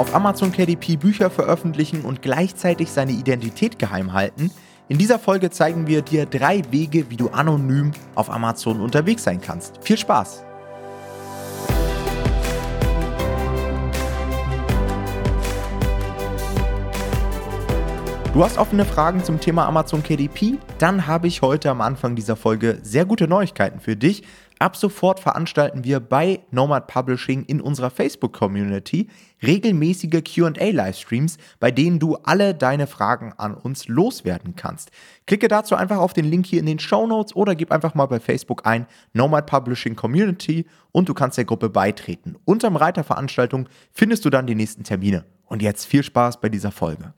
auf Amazon KDP Bücher veröffentlichen und gleichzeitig seine Identität geheim halten? In dieser Folge zeigen wir dir drei Wege, wie du anonym auf Amazon unterwegs sein kannst. Viel Spaß! Du hast offene Fragen zum Thema Amazon KDP? Dann habe ich heute am Anfang dieser Folge sehr gute Neuigkeiten für dich. Ab sofort veranstalten wir bei Nomad Publishing in unserer Facebook-Community regelmäßige QA-Livestreams, bei denen du alle deine Fragen an uns loswerden kannst. Klicke dazu einfach auf den Link hier in den Show Notes oder gib einfach mal bei Facebook ein Nomad Publishing Community und du kannst der Gruppe beitreten. Unterm Reiter Veranstaltung findest du dann die nächsten Termine. Und jetzt viel Spaß bei dieser Folge.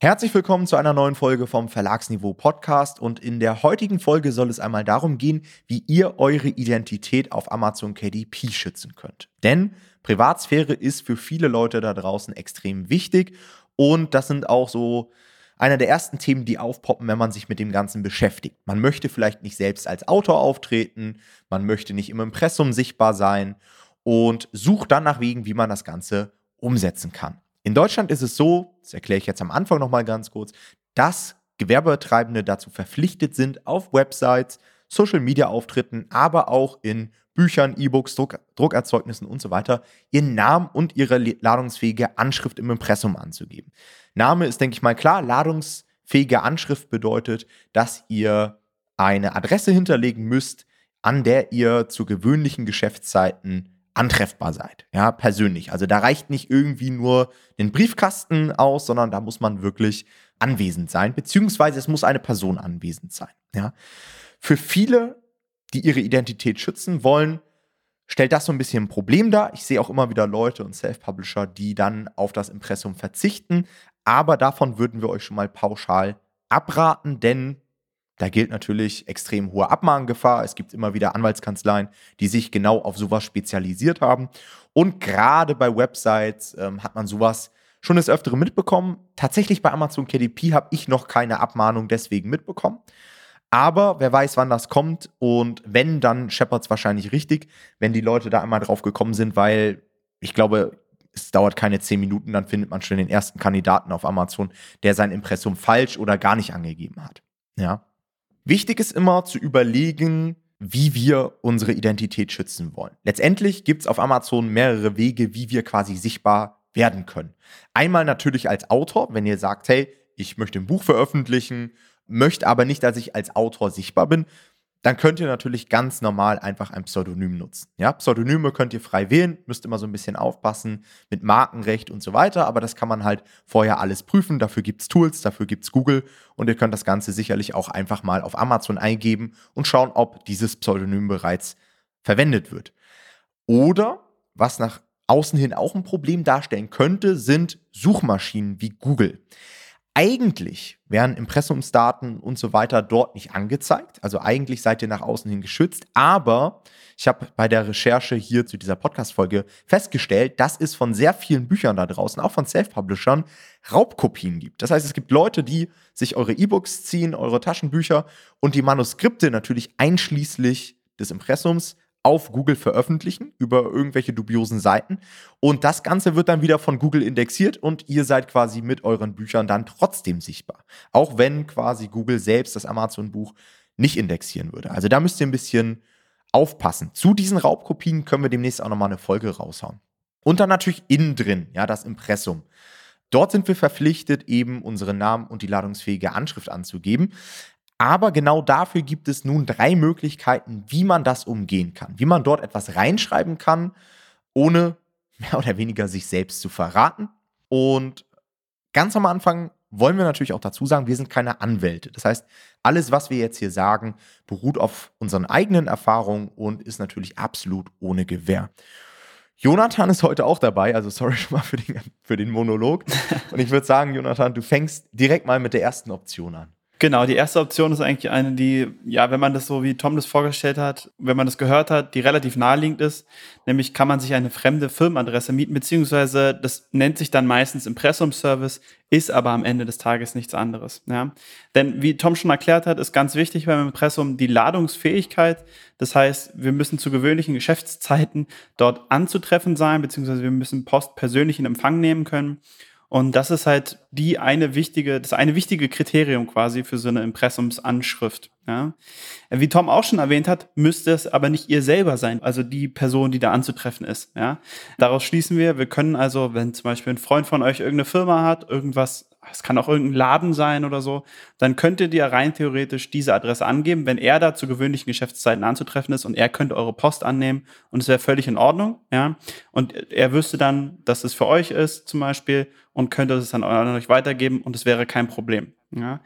Herzlich willkommen zu einer neuen Folge vom Verlagsniveau Podcast und in der heutigen Folge soll es einmal darum gehen, wie ihr eure Identität auf Amazon KDP schützen könnt. Denn Privatsphäre ist für viele Leute da draußen extrem wichtig und das sind auch so einer der ersten Themen, die aufpoppen, wenn man sich mit dem Ganzen beschäftigt. Man möchte vielleicht nicht selbst als Autor auftreten, man möchte nicht im Impressum sichtbar sein und sucht dann nach Wegen, wie man das Ganze umsetzen kann. In Deutschland ist es so, das erkläre ich jetzt am Anfang nochmal ganz kurz, dass Gewerbetreibende dazu verpflichtet sind, auf Websites, Social-Media-Auftritten, aber auch in Büchern, E-Books, Druck, Druckerzeugnissen und so weiter, ihren Namen und ihre ladungsfähige Anschrift im Impressum anzugeben. Name ist, denke ich mal, klar. Ladungsfähige Anschrift bedeutet, dass ihr eine Adresse hinterlegen müsst, an der ihr zu gewöhnlichen Geschäftszeiten antreffbar seid, ja, persönlich. Also da reicht nicht irgendwie nur den Briefkasten aus, sondern da muss man wirklich anwesend sein, beziehungsweise es muss eine Person anwesend sein, ja. Für viele, die ihre Identität schützen wollen, stellt das so ein bisschen ein Problem dar. Ich sehe auch immer wieder Leute und Self-Publisher, die dann auf das Impressum verzichten, aber davon würden wir euch schon mal pauschal abraten, denn da gilt natürlich extrem hohe Abmahngefahr. Es gibt immer wieder Anwaltskanzleien, die sich genau auf sowas spezialisiert haben. Und gerade bei Websites ähm, hat man sowas schon des Öfteren mitbekommen. Tatsächlich bei Amazon KDP habe ich noch keine Abmahnung deswegen mitbekommen. Aber wer weiß, wann das kommt. Und wenn, dann scheppert es wahrscheinlich richtig, wenn die Leute da einmal drauf gekommen sind, weil ich glaube, es dauert keine zehn Minuten, dann findet man schon den ersten Kandidaten auf Amazon, der sein Impressum falsch oder gar nicht angegeben hat. Ja. Wichtig ist immer zu überlegen, wie wir unsere Identität schützen wollen. Letztendlich gibt es auf Amazon mehrere Wege, wie wir quasi sichtbar werden können. Einmal natürlich als Autor, wenn ihr sagt, hey, ich möchte ein Buch veröffentlichen, möchte aber nicht, dass ich als Autor sichtbar bin, dann könnt ihr natürlich ganz normal einfach ein Pseudonym nutzen. Ja, Pseudonyme könnt ihr frei wählen, müsst immer so ein bisschen aufpassen mit Markenrecht und so weiter, aber das kann man halt vorher alles prüfen. Dafür gibt es Tools, dafür gibt es Google und ihr könnt das Ganze sicherlich auch einfach mal auf Amazon eingeben und schauen, ob dieses Pseudonym bereits verwendet wird. Oder, was nach außen hin auch ein Problem darstellen könnte, sind Suchmaschinen wie Google. Eigentlich werden Impressumsdaten und so weiter dort nicht angezeigt. Also eigentlich seid ihr nach außen hin geschützt. Aber ich habe bei der Recherche hier zu dieser Podcast-Folge festgestellt, dass es von sehr vielen Büchern da draußen, auch von Self-Publishern, Raubkopien gibt. Das heißt, es gibt Leute, die sich eure E-Books ziehen, eure Taschenbücher und die Manuskripte natürlich einschließlich des Impressums auf Google veröffentlichen über irgendwelche dubiosen Seiten. Und das Ganze wird dann wieder von Google indexiert und ihr seid quasi mit euren Büchern dann trotzdem sichtbar. Auch wenn quasi Google selbst das Amazon-Buch nicht indexieren würde. Also da müsst ihr ein bisschen aufpassen. Zu diesen Raubkopien können wir demnächst auch nochmal eine Folge raushauen. Und dann natürlich innen drin, ja, das Impressum. Dort sind wir verpflichtet, eben unseren Namen und die ladungsfähige Anschrift anzugeben. Aber genau dafür gibt es nun drei Möglichkeiten, wie man das umgehen kann. Wie man dort etwas reinschreiben kann, ohne mehr oder weniger sich selbst zu verraten. Und ganz am Anfang wollen wir natürlich auch dazu sagen, wir sind keine Anwälte. Das heißt, alles, was wir jetzt hier sagen, beruht auf unseren eigenen Erfahrungen und ist natürlich absolut ohne Gewähr. Jonathan ist heute auch dabei, also sorry schon mal für den, für den Monolog. Und ich würde sagen, Jonathan, du fängst direkt mal mit der ersten Option an. Genau, die erste Option ist eigentlich eine, die, ja, wenn man das so wie Tom das vorgestellt hat, wenn man das gehört hat, die relativ naheliegend ist, nämlich kann man sich eine fremde Firmenadresse mieten, beziehungsweise das nennt sich dann meistens Impressum-Service, ist aber am Ende des Tages nichts anderes. Ja? Denn wie Tom schon erklärt hat, ist ganz wichtig beim Impressum die Ladungsfähigkeit. Das heißt, wir müssen zu gewöhnlichen Geschäftszeiten dort anzutreffen sein, beziehungsweise wir müssen Post persönlich in Empfang nehmen können. Und das ist halt die eine wichtige, das eine wichtige Kriterium quasi für so eine Impressumsanschrift. Ja. Wie Tom auch schon erwähnt hat, müsste es aber nicht ihr selber sein, also die Person, die da anzutreffen ist. Ja. Daraus schließen wir, wir können also, wenn zum Beispiel ein Freund von euch irgendeine Firma hat, irgendwas es kann auch irgendein Laden sein oder so, dann könntet ihr rein theoretisch diese Adresse angeben, wenn er da zu gewöhnlichen Geschäftszeiten anzutreffen ist und er könnte eure Post annehmen und es wäre völlig in Ordnung, ja. Und er wüsste dann, dass es für euch ist, zum Beispiel, und könnte es dann an euch weitergeben und es wäre kein Problem, ja.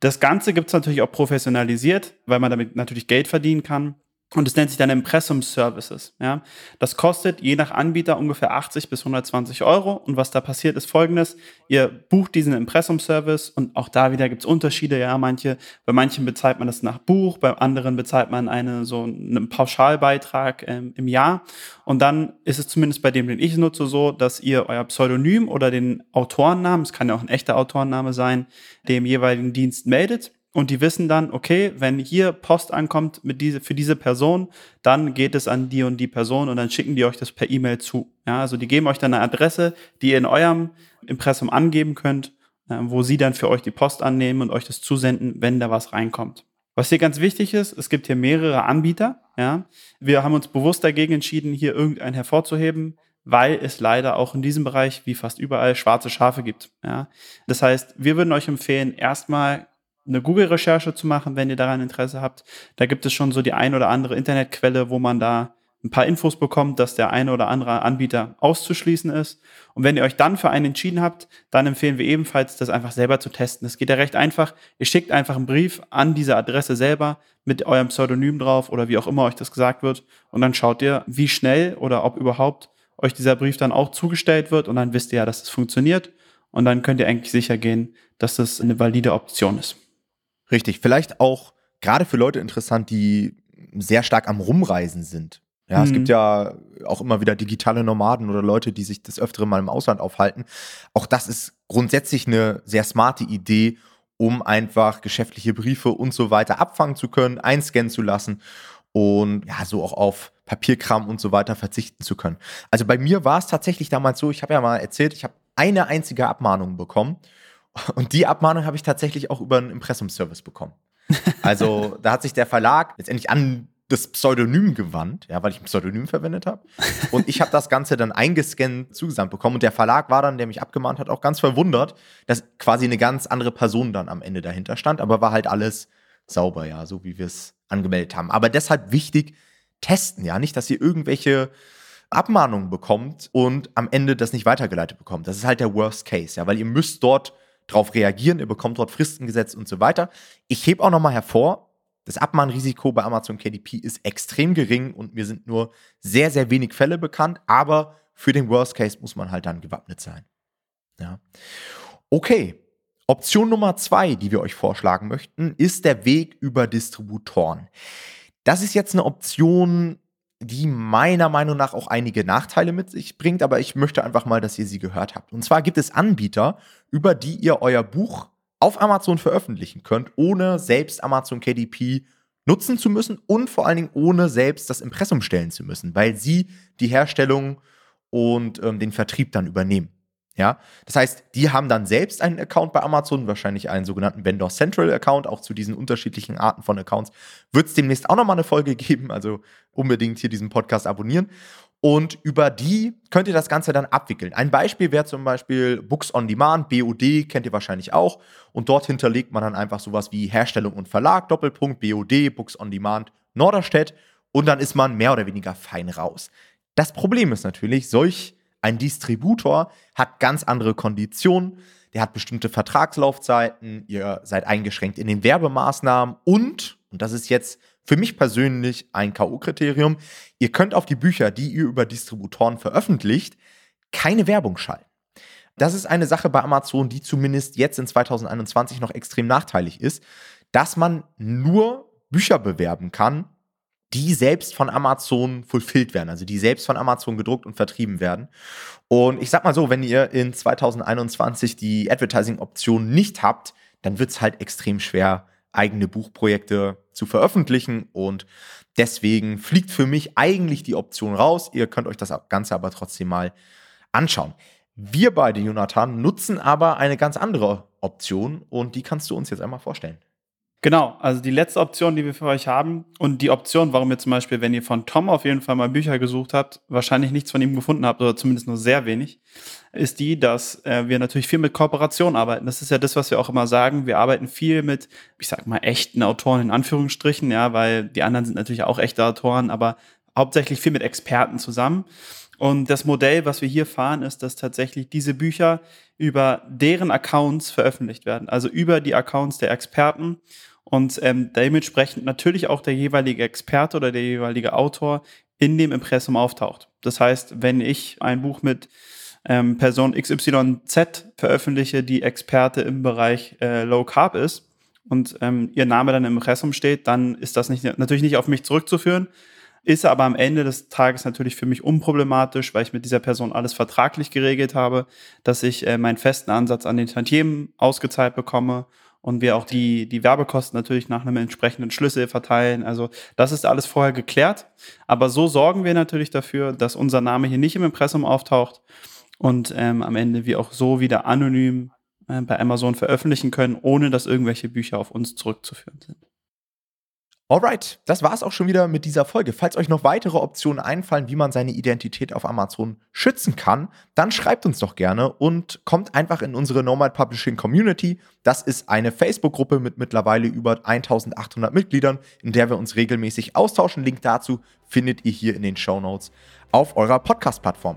Das Ganze gibt es natürlich auch professionalisiert, weil man damit natürlich Geld verdienen kann. Und es nennt sich dann Impressum Services. Ja? Das kostet je nach Anbieter ungefähr 80 bis 120 Euro. Und was da passiert, ist folgendes. Ihr bucht diesen Impressum Service und auch da wieder gibt's Unterschiede. Ja, manche, bei manchen bezahlt man das nach Buch, bei anderen bezahlt man eine, so einen Pauschalbeitrag ähm, im Jahr. Und dann ist es zumindest bei dem, den ich nutze, so, dass ihr euer Pseudonym oder den Autorennamen, es kann ja auch ein echter Autorenname sein, dem jeweiligen Dienst meldet und die wissen dann, okay, wenn hier Post ankommt mit diese, für diese Person, dann geht es an die und die Person und dann schicken die euch das per E-Mail zu. Ja, also die geben euch dann eine Adresse, die ihr in eurem Impressum angeben könnt, äh, wo sie dann für euch die Post annehmen und euch das zusenden, wenn da was reinkommt. Was hier ganz wichtig ist, es gibt hier mehrere Anbieter. Ja, wir haben uns bewusst dagegen entschieden, hier irgendeinen hervorzuheben, weil es leider auch in diesem Bereich wie fast überall schwarze Schafe gibt. Ja, das heißt, wir würden euch empfehlen, erstmal eine Google-Recherche zu machen, wenn ihr daran Interesse habt. Da gibt es schon so die ein oder andere Internetquelle, wo man da ein paar Infos bekommt, dass der eine oder andere Anbieter auszuschließen ist. Und wenn ihr euch dann für einen entschieden habt, dann empfehlen wir ebenfalls, das einfach selber zu testen. Das geht ja recht einfach. Ihr schickt einfach einen Brief an diese Adresse selber mit eurem Pseudonym drauf oder wie auch immer euch das gesagt wird. Und dann schaut ihr, wie schnell oder ob überhaupt euch dieser Brief dann auch zugestellt wird. Und dann wisst ihr ja, dass es funktioniert. Und dann könnt ihr eigentlich sicher gehen, dass das eine valide Option ist. Richtig, vielleicht auch gerade für Leute interessant, die sehr stark am Rumreisen sind. Ja, mhm. es gibt mhm. ja auch immer wieder digitale Nomaden oder Leute, die sich des Öfteren mal im Ausland aufhalten. Auch das ist grundsätzlich eine sehr smarte Idee, um einfach geschäftliche Briefe und so weiter abfangen zu können, einscannen zu lassen und ja, so auch auf Papierkram und so weiter verzichten zu können. Also bei mir war es tatsächlich damals so, ich habe ja mal erzählt, ich habe eine einzige Abmahnung bekommen und die Abmahnung habe ich tatsächlich auch über einen Impressumservice bekommen. Also da hat sich der Verlag letztendlich an das Pseudonym gewandt, ja, weil ich ein Pseudonym verwendet habe. Und ich habe das Ganze dann eingescannt zugesandt bekommen. Und der Verlag war dann, der mich abgemahnt hat, auch ganz verwundert, dass quasi eine ganz andere Person dann am Ende dahinter stand. Aber war halt alles sauber, ja, so wie wir es angemeldet haben. Aber deshalb wichtig, testen, ja, nicht, dass ihr irgendwelche Abmahnungen bekommt und am Ende das nicht weitergeleitet bekommt. Das ist halt der Worst Case, ja, weil ihr müsst dort darauf reagieren, ihr bekommt dort Fristen gesetzt und so weiter. Ich hebe auch nochmal hervor, das Abmahnrisiko bei Amazon KDP ist extrem gering und mir sind nur sehr, sehr wenig Fälle bekannt, aber für den Worst Case muss man halt dann gewappnet sein. Ja. Okay. Option Nummer zwei, die wir euch vorschlagen möchten, ist der Weg über Distributoren. Das ist jetzt eine Option, die meiner Meinung nach auch einige Nachteile mit sich bringt, aber ich möchte einfach mal, dass ihr sie gehört habt. Und zwar gibt es Anbieter, über die ihr euer Buch auf Amazon veröffentlichen könnt, ohne selbst Amazon KDP nutzen zu müssen und vor allen Dingen ohne selbst das Impressum stellen zu müssen, weil sie die Herstellung und ähm, den Vertrieb dann übernehmen. Ja, das heißt, die haben dann selbst einen Account bei Amazon, wahrscheinlich einen sogenannten Vendor Central Account, auch zu diesen unterschiedlichen Arten von Accounts. Wird es demnächst auch nochmal eine Folge geben, also unbedingt hier diesen Podcast abonnieren. Und über die könnt ihr das Ganze dann abwickeln. Ein Beispiel wäre zum Beispiel Books on Demand, BOD, kennt ihr wahrscheinlich auch. Und dort hinterlegt man dann einfach sowas wie Herstellung und Verlag, Doppelpunkt, BOD, Books on Demand, Norderstedt. Und dann ist man mehr oder weniger fein raus. Das Problem ist natürlich, solch ein Distributor hat ganz andere Konditionen, der hat bestimmte Vertragslaufzeiten, ihr seid eingeschränkt in den Werbemaßnahmen und, und das ist jetzt für mich persönlich ein K.O.-Kriterium, ihr könnt auf die Bücher, die ihr über Distributoren veröffentlicht, keine Werbung schalten. das ist eine Sache bei Amazon, die zumindest jetzt in 2021 noch extrem nachteilig ist, dass man nur Bücher bewerben kann, die selbst von Amazon fulfilled werden, also die selbst von Amazon gedruckt und vertrieben werden. Und ich sag mal so, wenn ihr in 2021 die Advertising-Option nicht habt, dann wird es halt extrem schwer, eigene Buchprojekte zu veröffentlichen und deswegen fliegt für mich eigentlich die Option raus. Ihr könnt euch das Ganze aber trotzdem mal anschauen. Wir beide, Jonathan, nutzen aber eine ganz andere Option und die kannst du uns jetzt einmal vorstellen. Genau, also die letzte Option, die wir für euch haben und die Option, warum ihr zum Beispiel, wenn ihr von Tom auf jeden Fall mal Bücher gesucht habt, wahrscheinlich nichts von ihm gefunden habt oder zumindest nur sehr wenig, ist die, dass äh, wir natürlich viel mit Kooperation arbeiten. Das ist ja das, was wir auch immer sagen. Wir arbeiten viel mit, ich sag mal, echten Autoren in Anführungsstrichen, ja, weil die anderen sind natürlich auch echte Autoren, aber hauptsächlich viel mit Experten zusammen. Und das Modell, was wir hier fahren, ist, dass tatsächlich diese Bücher über deren Accounts veröffentlicht werden, also über die Accounts der Experten und ähm, dementsprechend natürlich auch der jeweilige Experte oder der jeweilige Autor in dem Impressum auftaucht. Das heißt, wenn ich ein Buch mit ähm, Person XYZ veröffentliche, die Experte im Bereich äh, Low Carb ist und ähm, ihr Name dann im Impressum steht, dann ist das nicht, natürlich nicht auf mich zurückzuführen, ist aber am Ende des Tages natürlich für mich unproblematisch, weil ich mit dieser Person alles vertraglich geregelt habe, dass ich äh, meinen festen Ansatz an den Tantiemen ausgezahlt bekomme und wir auch die, die Werbekosten natürlich nach einem entsprechenden Schlüssel verteilen. Also das ist alles vorher geklärt. Aber so sorgen wir natürlich dafür, dass unser Name hier nicht im Impressum auftaucht und ähm, am Ende wir auch so wieder anonym äh, bei Amazon veröffentlichen können, ohne dass irgendwelche Bücher auf uns zurückzuführen sind. Alright, das war's auch schon wieder mit dieser Folge. Falls euch noch weitere Optionen einfallen, wie man seine Identität auf Amazon schützen kann, dann schreibt uns doch gerne und kommt einfach in unsere Nomad Publishing Community. Das ist eine Facebook-Gruppe mit mittlerweile über 1800 Mitgliedern, in der wir uns regelmäßig austauschen. Link dazu findet ihr hier in den Show Notes auf eurer Podcast-Plattform.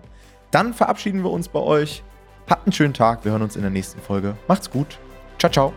Dann verabschieden wir uns bei euch. Habt einen schönen Tag. Wir hören uns in der nächsten Folge. Macht's gut. Ciao, ciao.